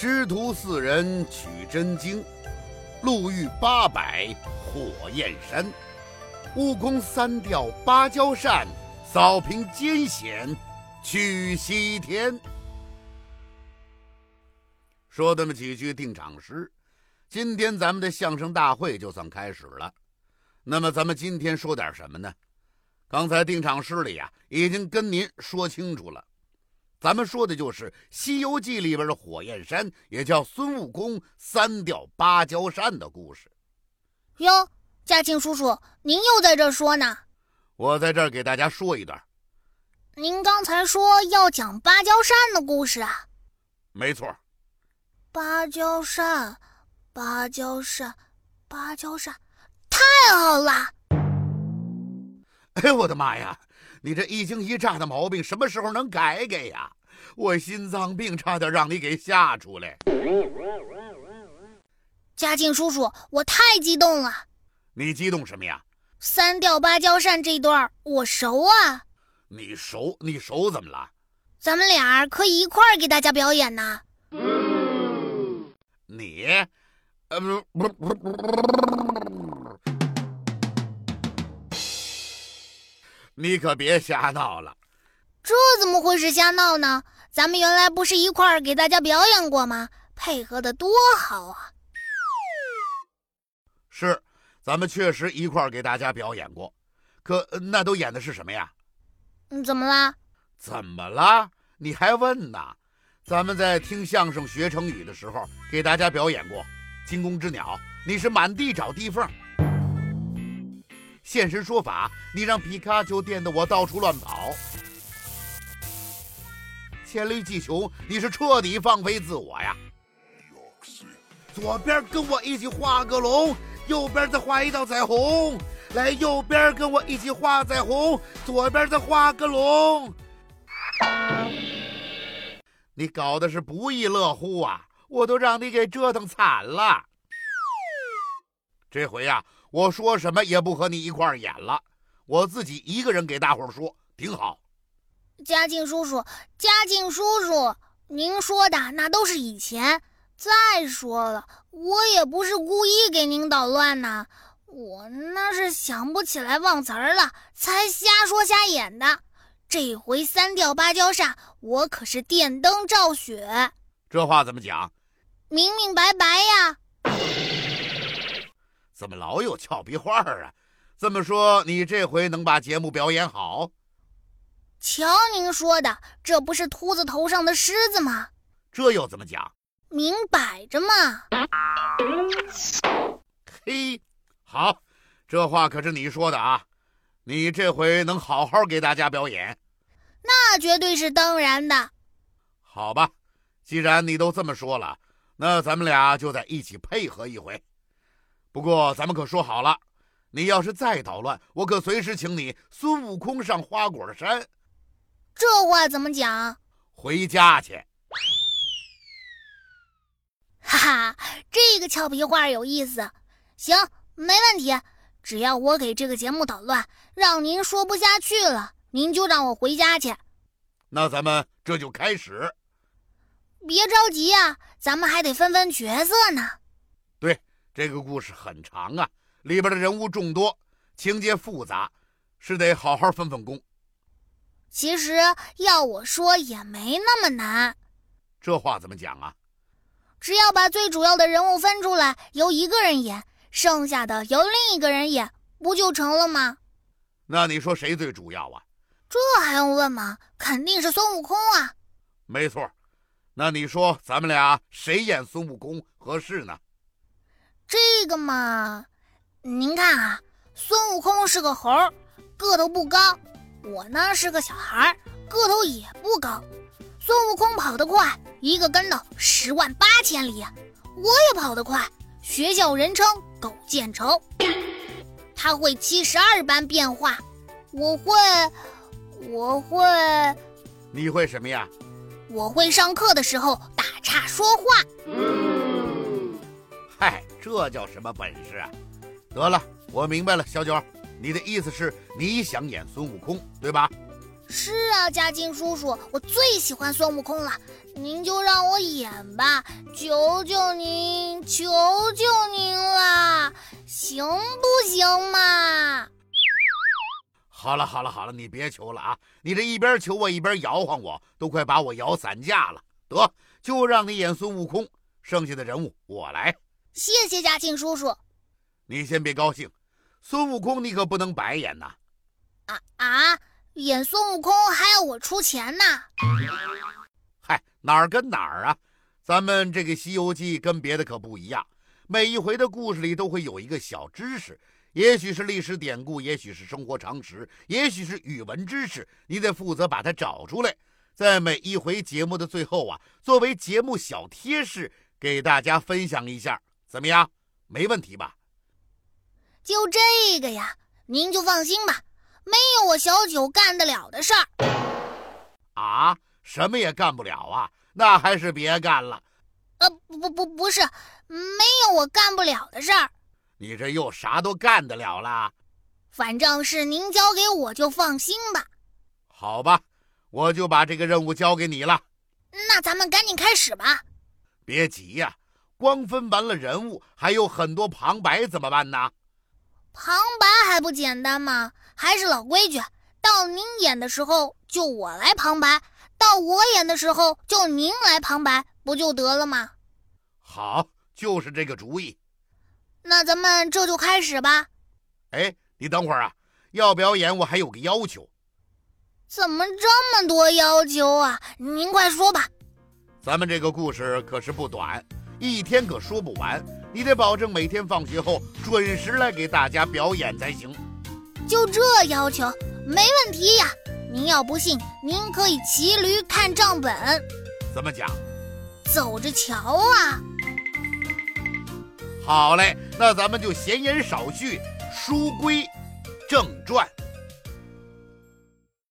师徒四人取真经，路遇八百火焰山，悟空三吊芭蕉扇，扫平艰险去西天。说那么几句定场诗，今天咱们的相声大会就算开始了。那么咱们今天说点什么呢？刚才定场诗里呀，已经跟您说清楚了。咱们说的就是《西游记》里边的火焰山，也叫孙悟空三吊芭蕉扇的故事。哟，嘉庆叔叔，您又在这说呢？我在这儿给大家说一段。您刚才说要讲芭蕉扇的故事啊？没错。芭蕉扇，芭蕉扇，芭蕉扇，太好了！哎呦我的妈呀！你这一惊一乍的毛病什么时候能改改呀？我心脏病差点让你给吓出来。嘉靖叔叔，我太激动了。你激动什么呀？三调芭蕉扇这段我熟啊。你熟？你熟怎么了？咱们俩可以一块儿给大家表演呢。你，呃不不不不。你可别瞎闹了，这怎么会是瞎闹呢？咱们原来不是一块儿给大家表演过吗？配合的多好啊！是，咱们确实一块儿给大家表演过，可那都演的是什么呀？嗯，怎么啦？怎么啦？你还问呢？咱们在听相声学成语的时候，给大家表演过《惊弓之鸟》，你是满地找地缝。现身说法，你让皮卡丘电得我到处乱跑；黔驴技穷，你是彻底放飞自我呀。左边跟我一起画个龙，右边再画一道彩虹。来，右边跟我一起画彩虹，左边再画个龙。你搞的是不亦乐乎啊！我都让你给折腾惨了。这回呀。我说什么也不和你一块儿演了，我自己一个人给大伙儿说，挺好。嘉靖叔叔，嘉靖叔叔，您说的那都是以前。再说了，我也不是故意给您捣乱呢，我那是想不起来忘词儿了，才瞎说瞎演的。这回三吊芭蕉扇，我可是电灯照雪。这话怎么讲？明明白白呀。怎么老有俏皮话啊？这么说，你这回能把节目表演好？瞧您说的，这不是秃子头上的虱子吗？这又怎么讲？明摆着嘛！嘿，好，这话可是你说的啊！你这回能好好给大家表演？那绝对是当然的。好吧，既然你都这么说了，那咱们俩就在一起配合一回。不过咱们可说好了，你要是再捣乱，我可随时请你孙悟空上花果山。这话怎么讲？回家去。哈哈，这个俏皮话有意思。行，没问题。只要我给这个节目捣乱，让您说不下去了，您就让我回家去。那咱们这就开始。别着急呀，咱们还得分分角色呢。对。这个故事很长啊，里边的人物众多，情节复杂，是得好好分分工。其实要我说也没那么难。这话怎么讲啊？只要把最主要的人物分出来，由一个人演，剩下的由另一个人演，不就成了吗？那你说谁最主要啊？这还用问吗？肯定是孙悟空啊！没错。那你说咱们俩谁演孙悟空合适呢？这个嘛，您看啊，孙悟空是个猴，个头不高；我呢是个小孩，个头也不高。孙悟空跑得快，一个跟头十万八千里；我也跑得快，学校人称狗见愁。他会七十二般变化，我会，我会，你会什么呀？我会上课的时候打岔说话。嗨。这叫什么本事啊？得了，我明白了，小九，你的意思是你想演孙悟空，对吧？是啊，嘉靖叔叔，我最喜欢孙悟空了，您就让我演吧，求求您，求求您了，行不行嘛？好了好了好了，你别求了啊！你这一边求我一边摇晃我，都快把我摇散架了。得，就让你演孙悟空，剩下的人物我来。谢谢嘉庆叔叔。你先别高兴，孙悟空你可不能白演呐！啊啊！演孙悟空还要我出钱呢？嗨，哪儿跟哪儿啊？咱们这个《西游记》跟别的可不一样，每一回的故事里都会有一个小知识。也许是历史典故，也许是生活常识，也许是语文知识，你得负责把它找出来，在每一回节目的最后啊，作为节目小贴士给大家分享一下，怎么样？没问题吧？就这个呀，您就放心吧，没有我小九干得了的事儿。啊？什么也干不了啊？那还是别干了。呃，不不不，不是，没有我干不了的事儿。你这又啥都干得了啦？反正是您交给我就放心吧。好吧，我就把这个任务交给你了。那咱们赶紧开始吧。别急呀，光分完了人物，还有很多旁白，怎么办呢？旁白还不简单吗？还是老规矩，到您演的时候就我来旁白，到我演的时候就您来旁白，不就得了吗？好，就是这个主意。那咱们这就开始吧。哎，你等会儿啊，要表演我还有个要求。怎么这么多要求啊？您快说吧。咱们这个故事可是不短，一天可说不完。你得保证每天放学后准时来给大家表演才行。就这要求，没问题呀。您要不信，您可以骑驴看账本。怎么讲？走着瞧啊。好嘞，那咱们就闲言少叙，书归正传。